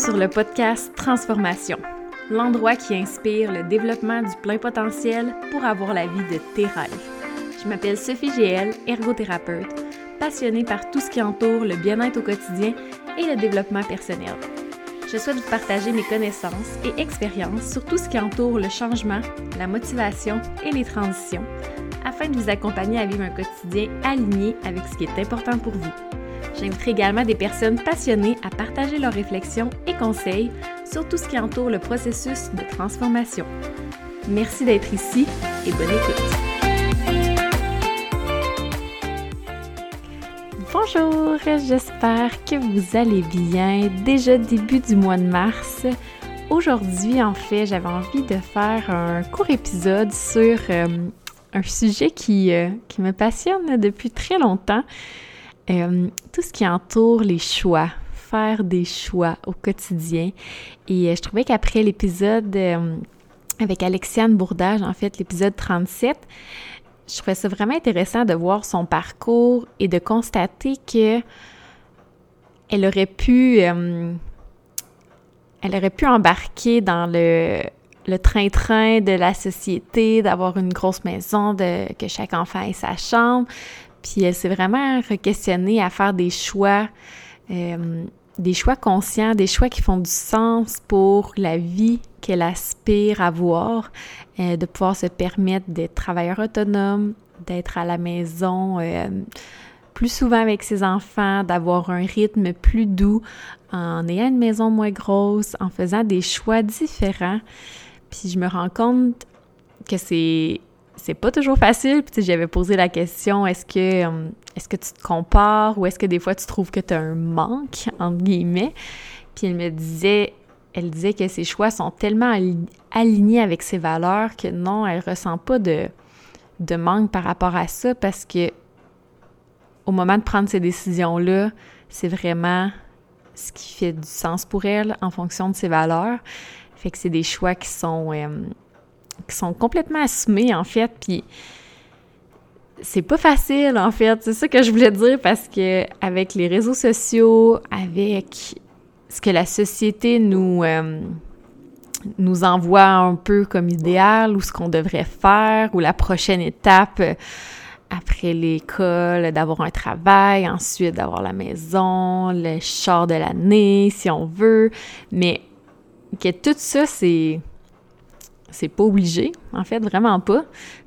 sur le podcast Transformation, l'endroit qui inspire le développement du plein potentiel pour avoir la vie de tes rêves. Je m'appelle Sophie GL, ergothérapeute, passionnée par tout ce qui entoure le bien-être au quotidien et le développement personnel. Je souhaite vous partager mes connaissances et expériences sur tout ce qui entoure le changement, la motivation et les transitions, afin de vous accompagner à vivre un quotidien aligné avec ce qui est important pour vous. J'inviterai également des personnes passionnées à partager leurs réflexions et conseils sur tout ce qui entoure le processus de transformation. Merci d'être ici et bonne écoute. Bonjour, j'espère que vous allez bien. Déjà début du mois de mars. Aujourd'hui, en fait, j'avais envie de faire un court épisode sur euh, un sujet euh, qui me passionne depuis très longtemps. Euh, tout ce qui entoure les choix, faire des choix au quotidien. Et euh, je trouvais qu'après l'épisode euh, avec Alexiane Bourdage, en fait, l'épisode 37, je trouvais ça vraiment intéressant de voir son parcours et de constater que elle aurait pu elle aurait pu embarquer dans le le train-train de la société, d'avoir une grosse maison, de que chaque enfant ait sa chambre, puis elle s'est vraiment questionnée à faire des choix, euh, des choix conscients, des choix qui font du sens pour la vie qu'elle aspire à avoir, euh, de pouvoir se permettre d'être travailleur autonome, d'être à la maison euh, plus souvent avec ses enfants, d'avoir un rythme plus doux en ayant une maison moins grosse, en faisant des choix différents. Puis je me rends compte que c'est c'est pas toujours facile. Puis j'avais posé la question est-ce que euh, est-ce que tu te compares ou est-ce que des fois tu trouves que tu as un manque entre guillemets? Puis elle me disait elle disait que ses choix sont tellement alignés avec ses valeurs que non, elle ressent pas de de manque par rapport à ça parce que au moment de prendre ces décisions-là, c'est vraiment ce qui fait du sens pour elle en fonction de ses valeurs. Fait que c'est des choix qui sont euh, qui sont complètement assumés, en fait, puis c'est pas facile, en fait. C'est ça que je voulais dire parce que avec les réseaux sociaux, avec ce que la société nous, euh, nous envoie un peu comme idéal ou ce qu'on devrait faire ou la prochaine étape après l'école, d'avoir un travail, ensuite d'avoir la maison, le char de l'année, si on veut. Mais que tout ça, c'est c'est pas obligé, en fait, vraiment pas.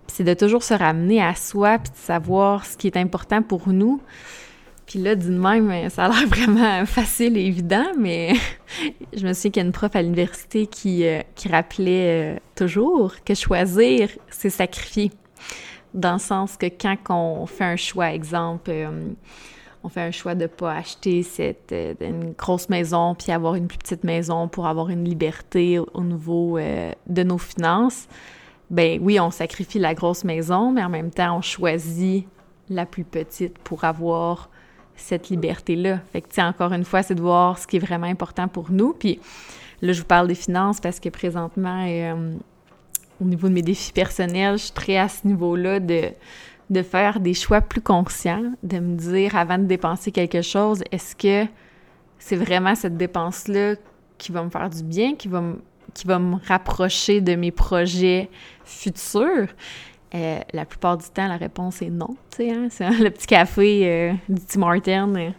c'est de toujours se ramener à soi puis de savoir ce qui est important pour nous. Puis là, d'une même, ça a l'air vraiment facile et évident, mais je me souviens qu'il y a une prof à l'université qui, euh, qui rappelait euh, toujours que choisir, c'est sacrifier. Dans le sens que quand on fait un choix, exemple, euh, on fait un choix de pas acheter cette euh, une grosse maison puis avoir une plus petite maison pour avoir une liberté au, niveau euh, de nos finances. Ben oui, on sacrifie la grosse maison, mais en même temps, on choisit la plus petite pour avoir cette liberté-là. Fait que, tu encore une fois, c'est de voir ce qui est vraiment important pour nous. Puis là, je vous parle des finances parce que présentement, euh, au niveau de mes défis personnels, je suis très à ce niveau-là de de faire des choix plus conscients, de me dire avant de dépenser quelque chose, est-ce que c'est vraiment cette dépense-là qui va me faire du bien, qui va me, qui va me rapprocher de mes projets futurs? Euh, la plupart du temps, la réponse est non. Hein? le petit café euh, du Tim Martin, euh,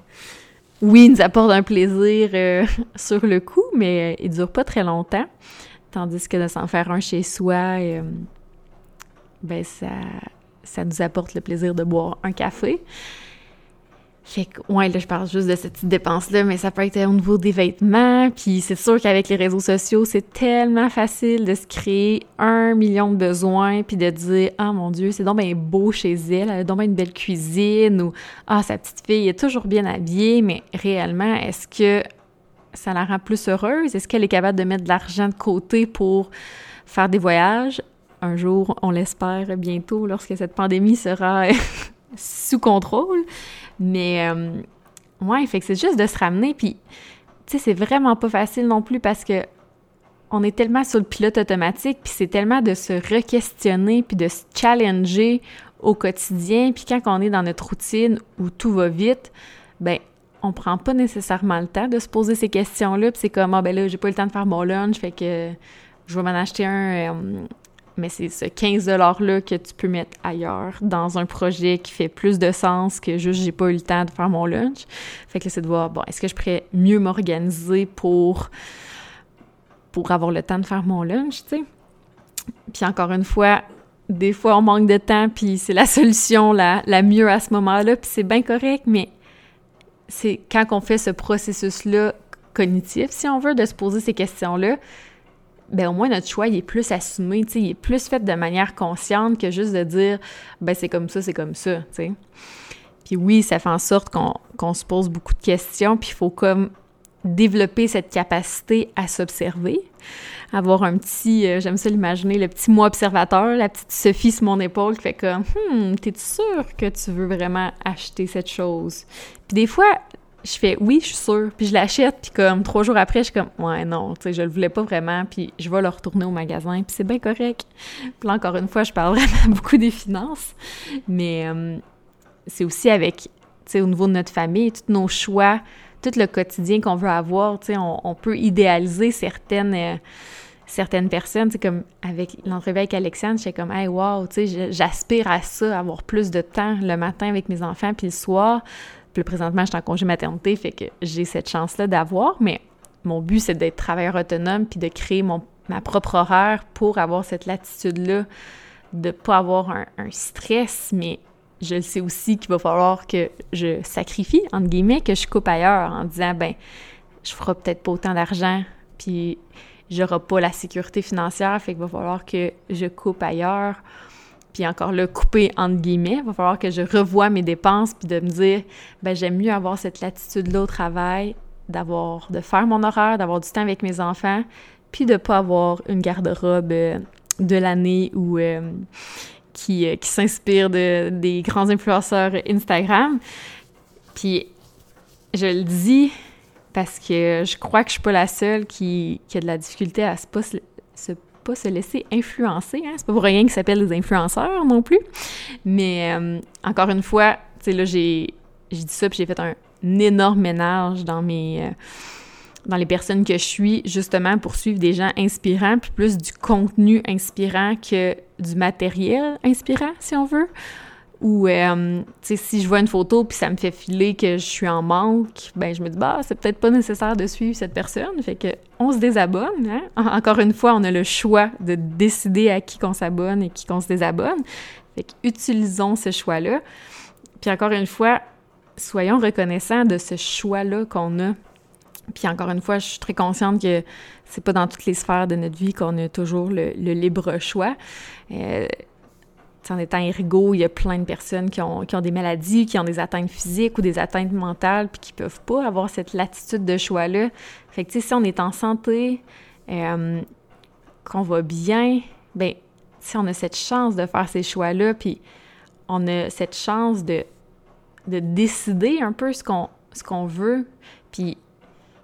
oui, il nous apporte un plaisir sur le coup, mais il dure pas très longtemps. Tandis que de s'en faire un chez soi, ben ça, ça nous apporte le plaisir de boire un café. Fait que, ouais, là, je parle juste de cette petite dépense-là, mais ça peut être au niveau des vêtements. Puis c'est sûr qu'avec les réseaux sociaux, c'est tellement facile de se créer un million de besoins, puis de dire « Ah, mon Dieu, c'est donc beau chez elle, elle a donc une belle cuisine », ou « Ah, sa petite fille est toujours bien habillée », mais réellement, est-ce que ça la rend plus heureuse? Est-ce qu'elle est capable de mettre de l'argent de côté pour faire des voyages? Un jour, on l'espère bientôt, lorsque cette pandémie sera sous contrôle. Mais euh, ouais, fait que c'est juste de se ramener. Puis, tu sais, c'est vraiment pas facile non plus parce que on est tellement sur le pilote automatique, puis c'est tellement de se re-questionner, puis de se challenger au quotidien. Puis quand on est dans notre routine où tout va vite, ben on prend pas nécessairement le temps de se poser ces questions-là, puis c'est comme, ah ben là, j'ai pas eu le temps de faire mon lunch, fait que je vais m'en acheter un, euh, mais c'est ce 15 $-là que tu peux mettre ailleurs, dans un projet qui fait plus de sens que juste j'ai pas eu le temps de faire mon lunch. Fait que c'est de voir, bon, est-ce que je pourrais mieux m'organiser pour, pour avoir le temps de faire mon lunch, tu sais? Puis encore une fois, des fois on manque de temps, puis c'est la solution la, la mieux à ce moment-là, puis c'est bien correct, mais c'est quand on fait ce processus-là cognitif, si on veut, de se poser ces questions-là, ben au moins notre choix il est plus assumé, il est plus fait de manière consciente que juste de dire ben c'est comme ça, c'est comme ça, tu. Puis oui, ça fait en sorte qu'on se pose beaucoup de questions, puis il faut comme développer cette capacité à s'observer, avoir un petit, euh, j'aime ça l'imaginer, le petit moi observateur, la petite Sophie sur mon épaule qui fait comme, hmm, t'es sûr que tu veux vraiment acheter cette chose? Puis des fois, je fais oui, je suis sûre, puis je l'achète, puis comme trois jours après, je suis comme ouais, non, tu sais, je le voulais pas vraiment, puis je vais le retourner au magasin, puis c'est bien correct. Puis là, encore une fois, je parle vraiment beaucoup des finances, mais euh, c'est aussi avec, tu sais, au niveau de notre famille, tous nos choix, tout le quotidien qu'on veut avoir, tu sais, on, peut idéaliser certaines. Euh, certaines personnes, c'est comme avec l'entrevue avec Alexandre, j'étais comme hey wow, tu sais, j'aspire à ça, avoir plus de temps le matin avec mes enfants puis le soir. Puis présentement, je suis en congé maternité, fait que j'ai cette chance-là d'avoir, mais mon but, c'est d'être travailleur autonome puis de créer mon, ma propre horaire pour avoir cette latitude-là, de pas avoir un, stress, mais je le sais aussi qu'il va falloir que je sacrifie, entre guillemets, que je coupe ailleurs en disant, ben, je ferai peut-être pas autant d'argent, puis j'aurai pas la sécurité financière, fait qu'il va falloir que je coupe ailleurs puis encore le couper entre guillemets. Il va falloir que je revoie mes dépenses puis de me dire, ben j'aime mieux avoir cette latitude-là au travail, d'avoir, de faire mon horaire, d'avoir du temps avec mes enfants, puis de pas avoir une garde-robe euh, de l'année ou euh, qui, euh, qui s'inspire de, des grands influenceurs Instagram. Puis je le dis parce que je crois que je suis pas la seule qui, a de la difficulté à se, se pas se laisser influencer. Hein? C'est pas pour rien qu'ils s'appellent des influenceurs non plus. Mais euh, encore une fois, tu sais, là, j'ai dit ça, puis j'ai fait un, énorme ménage dans mes... Euh, dans les personnes que je suis, justement pour suivre des gens inspirants, puis plus du contenu inspirant que du matériel inspirant, si on veut. Ou, euh, tu sais, si je vois une photo puis ça me fait filer que je suis en manque, ben je me dis, bah, c'est peut-être pas nécessaire de suivre cette personne. Fait que on se désabonne. Hein? Encore une fois, on a le choix de décider à qui qu'on s'abonne et qui qu'on se désabonne. Fait que utilisons ce choix-là. Puis encore une fois, soyons reconnaissants de ce choix-là qu'on a. Puis encore une fois, je suis très consciente que c'est pas dans toutes les sphères de notre vie qu'on a toujours le, libre choix. Euh, en étant ergo, il y a plein de personnes qui ont, qui ont, des maladies, qui ont des atteintes physiques ou des atteintes mentales, puis qui peuvent pas avoir cette latitude de choix-là. Fait que, si on est en santé, euh, qu'on va bien, ben si on a cette chance de faire ces choix-là, puis on a cette chance de, de décider un peu ce qu'on ce qu'on veut, puis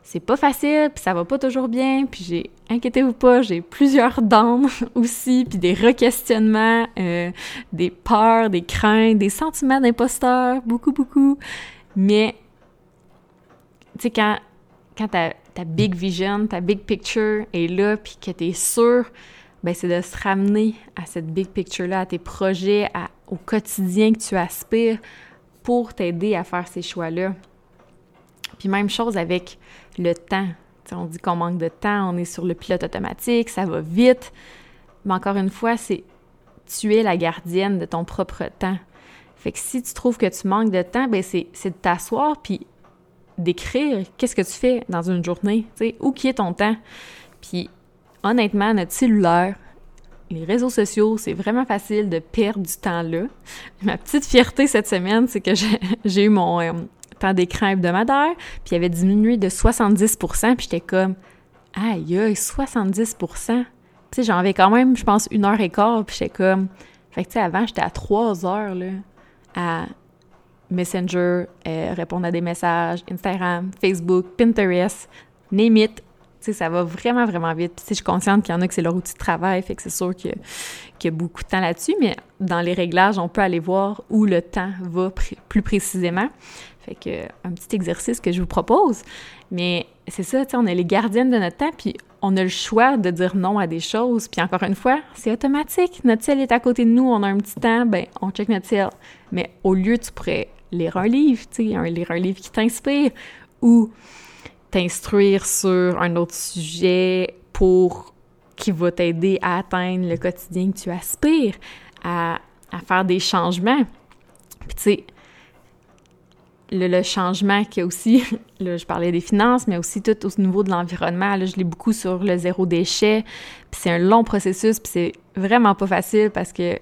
c'est pas facile, puis ça va pas toujours bien, puis j'ai, inquiétez-vous pas, j'ai plusieurs dents aussi, puis des requestionnements, euh, des peurs, des craintes, des sentiments d'imposteur, beaucoup, beaucoup. Mais, tu sais, quand, quand ta, ta big vision, ta big picture est là, puis que t'es sûr, ben c'est de se ramener à cette big picture-là, à tes projets, à, au quotidien que tu aspires pour t'aider à faire ces choix-là. Puis même chose avec le temps. on dit qu'on manque de temps, on est sur le pilote automatique, ça va vite. Mais encore une fois, c'est tu es la gardienne de ton propre temps. Fait que si tu trouves que tu manques de temps, ben c'est, de t'asseoir puis d'écrire qu'est-ce que tu fais dans une journée, tu sais, où qui est ton temps. Puis honnêtement, notre cellulaire, les réseaux sociaux, c'est vraiment facile de perdre du temps là. Ma petite fierté cette semaine, c'est que j'ai, eu mon, euh, temps d'écran hebdomadaire, puis il avait diminué de 70% puis j'étais comme « Aïe, aïe, 70 Tu sais, j'en avais quand même, je pense, une heure et quart, puis j'étais comme... Fait que, tu sais, avant, j'étais à trois heures, là, à Messenger, euh, répondre à des messages, Instagram, Facebook, Pinterest, name it. Tu sais, ça va vraiment, vraiment vite. Puis, je suis consciente qu'il y en a que c'est leur outil de travail, fait que c'est sûr qu'il y, a beaucoup de temps là-dessus, mais dans les réglages, on peut aller voir où le temps va plus précisément. Fait que, un petit exercice que je vous propose. Mais c'est ça, tu sais, on est les gardiennes de notre temps, puis on a le choix de dire non à des choses. Puis encore une fois, c'est automatique. Notre ciel est à côté de nous, on a un petit temps, ben on check notre ciel. Mais au lieu, tu pourrais lire un livre, tu sais, lire un livre qui t'inspire ou t'instruire sur un autre sujet pour qui va t'aider à atteindre le quotidien que tu aspires, à, à faire des changements. Puis tu sais, le, changement qu'il y a aussi, là, je parlais des finances, mais aussi tout au niveau de l'environnement. Là, je lis beaucoup sur le zéro déchet. Puis c'est un long processus, puis c'est vraiment pas facile parce que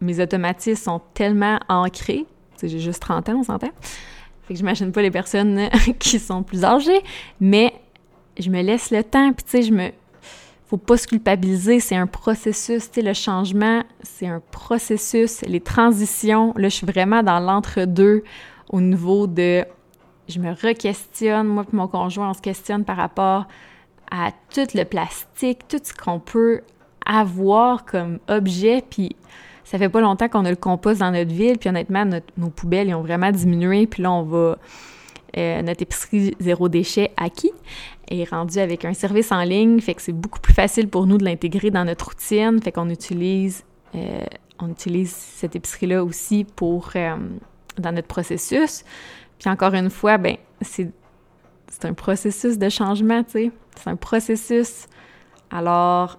mes automatismes sont tellement ancrés. J'ai juste 30 ans, on s'entend. Fait que j'imagine pas les personnes qui sont plus âgées, mais je me laisse le temps, puis tu sais, je me... Faut pas se culpabiliser, c'est un processus, tu sais, le changement, c'est un processus, les transitions, là, je suis vraiment dans l'entre-deux au niveau de je me re-questionne, moi et mon conjoint, on se questionne par rapport à tout le plastique, tout ce qu'on peut avoir comme objet, puis ça fait pas longtemps qu'on a le compost dans notre ville, puis honnêtement, nos poubelles, ils ont vraiment diminué, puis là, on va... Euh, notre épicerie zéro déchet acquis est rendue avec un service en ligne, fait que c'est beaucoup plus facile pour nous de l'intégrer dans notre routine, fait qu'on utilise, euh, on utilise cette épicerie-là aussi pour... Euh, dans notre processus. Puis encore une fois, ben c'est un processus de changement, tu sais. C'est un processus. Alors,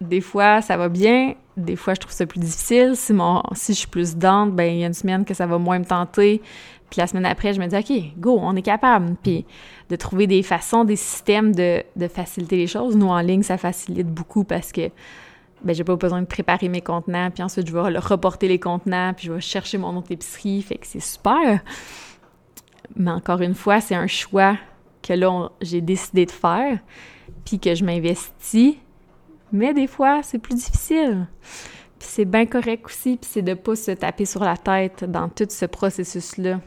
des fois, ça va bien. Des fois, je trouve ça plus difficile. Si, mon, si je suis plus dente, ben il y a une semaine que ça va moins me tenter. Puis la semaine après, je me dis, OK, go, on est capable. Puis de trouver des façons, des systèmes de, de faciliter les choses. Nous, en ligne, ça facilite beaucoup parce que ben j'ai pas besoin de préparer mes contenants, puis ensuite je vais reporter les contenants, puis je vais chercher mon autre épicerie, fait que c'est super. Mais encore une fois, c'est un choix que là j'ai décidé de faire, puis que je m'investis. Mais des fois, c'est plus difficile. Puis c'est bien correct aussi, puis c'est de pas se taper sur la tête dans tout ce processus-là,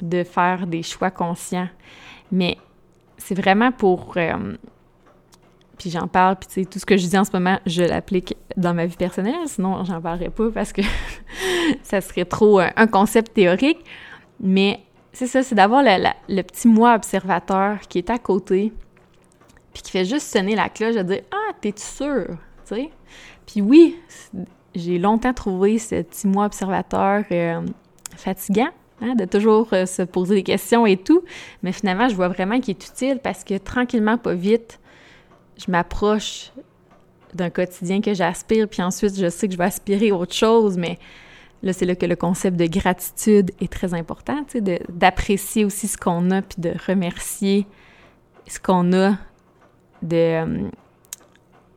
de faire des choix conscients. Mais c'est vraiment pour euh, puis j'en parle, puis tu sais, tout ce que je dis en ce moment, je l'applique dans ma vie personnelle, sinon j'en parlerai pas parce que ça serait trop euh, un concept théorique. Mais c'est ça, c'est d'avoir le, petit moi observateur qui est à côté, puis qui fait juste sonner la cloche de dire Ah, t'es-tu sûr? Tu sais? Puis oui, j'ai longtemps trouvé ce petit moi observateur euh, fatigant. Hein, de toujours euh, se poser des questions et tout. Mais finalement, je vois vraiment qu'il est utile parce que tranquillement, pas vite, je m'approche d'un quotidien que j'aspire, puis ensuite je sais que je vais aspirer autre chose, mais là, c'est là que le concept de gratitude est très important, tu sais, d'apprécier aussi ce qu'on a, puis de remercier ce qu'on a, de euh,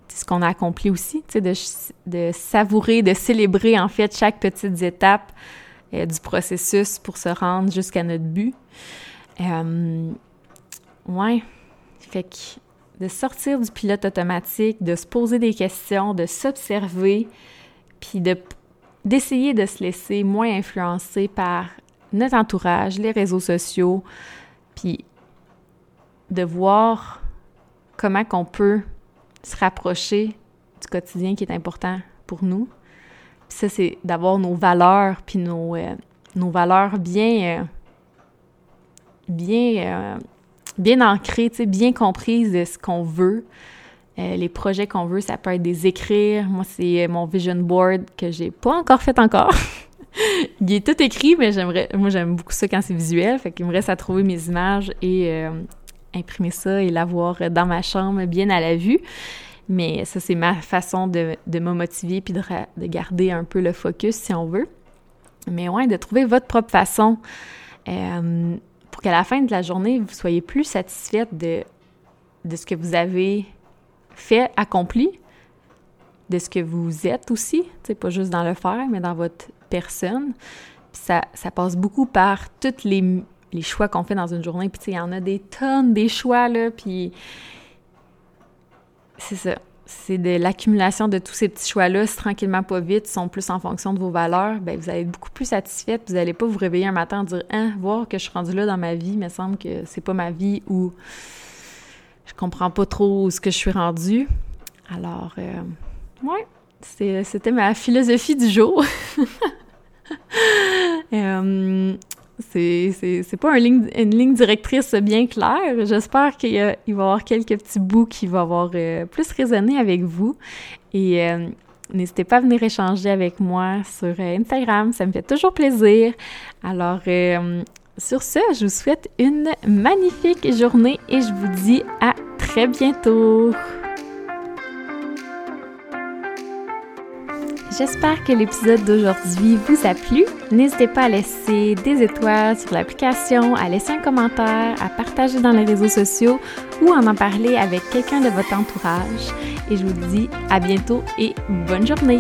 ce qu'on a accompli aussi, tu sais, de, de, savourer, de célébrer en fait chaque petite étape euh, du processus pour se rendre jusqu'à notre but. Euh, ouais, fait que de sortir du pilote automatique, de se poser des questions, de s'observer, puis de d'essayer de se laisser moins influencer par notre entourage, les réseaux sociaux, puis de voir comment qu'on peut se rapprocher du quotidien qui est important pour nous. Puis ça, c'est d'avoir nos valeurs, puis nos, euh, nos valeurs bien, euh, bien euh, bien ancrée, bien comprise de ce qu'on veut. Euh, les projets qu'on veut, ça peut être des écrire. Moi, c'est mon vision board que j'ai pas encore fait encore. Il est tout écrit, mais j'aimerais. Moi, j'aime beaucoup ça quand c'est visuel. Fait qu'il me reste à trouver mes images et euh, imprimer ça et l'avoir dans ma chambre bien à la vue. Mais ça, c'est ma façon de, de me motiver puis de, de, garder un peu le focus si on veut. Mais ouais, de trouver votre propre façon. Euh, pour qu'à la fin de la journée, vous soyez plus satisfaite de, de ce que vous avez fait, accompli, de ce que vous êtes aussi, pas juste dans le faire, mais dans votre personne. Ça, ça passe beaucoup par tous les, les choix qu'on fait dans une journée. Puis il y en a des tonnes, des choix, là, puis c'est ça c'est de l'accumulation de tous ces petits choix-là, si tranquillement pas vite, sont plus en fonction de vos valeurs, ben vous allez être beaucoup plus satisfaite. Vous n'allez pas vous réveiller un matin en dire Hein, voir que je suis rendue là dans ma vie, me semble que c'est pas ma vie ou je comprends pas trop ce que je suis rendue. Alors, euh, ouais, c'était ma philosophie du jour. Euh, c'est pas une ligne, directrice bien claire. J'espère qu'il va y avoir quelques petits bouts qui vont avoir euh, plus résonné avec vous. Et euh, n'hésitez pas à venir échanger avec moi sur euh, Instagram, ça me fait toujours plaisir. Alors, sur ce, je vous souhaite une magnifique journée et je vous dis à très bientôt. J'espère que l'épisode d'aujourd'hui vous a plu. N'hésitez pas à laisser des étoiles sur l'application, à laisser un commentaire, à partager dans les réseaux sociaux ou à en parler avec quelqu'un de votre entourage. Et je vous dis à bientôt et bonne journée.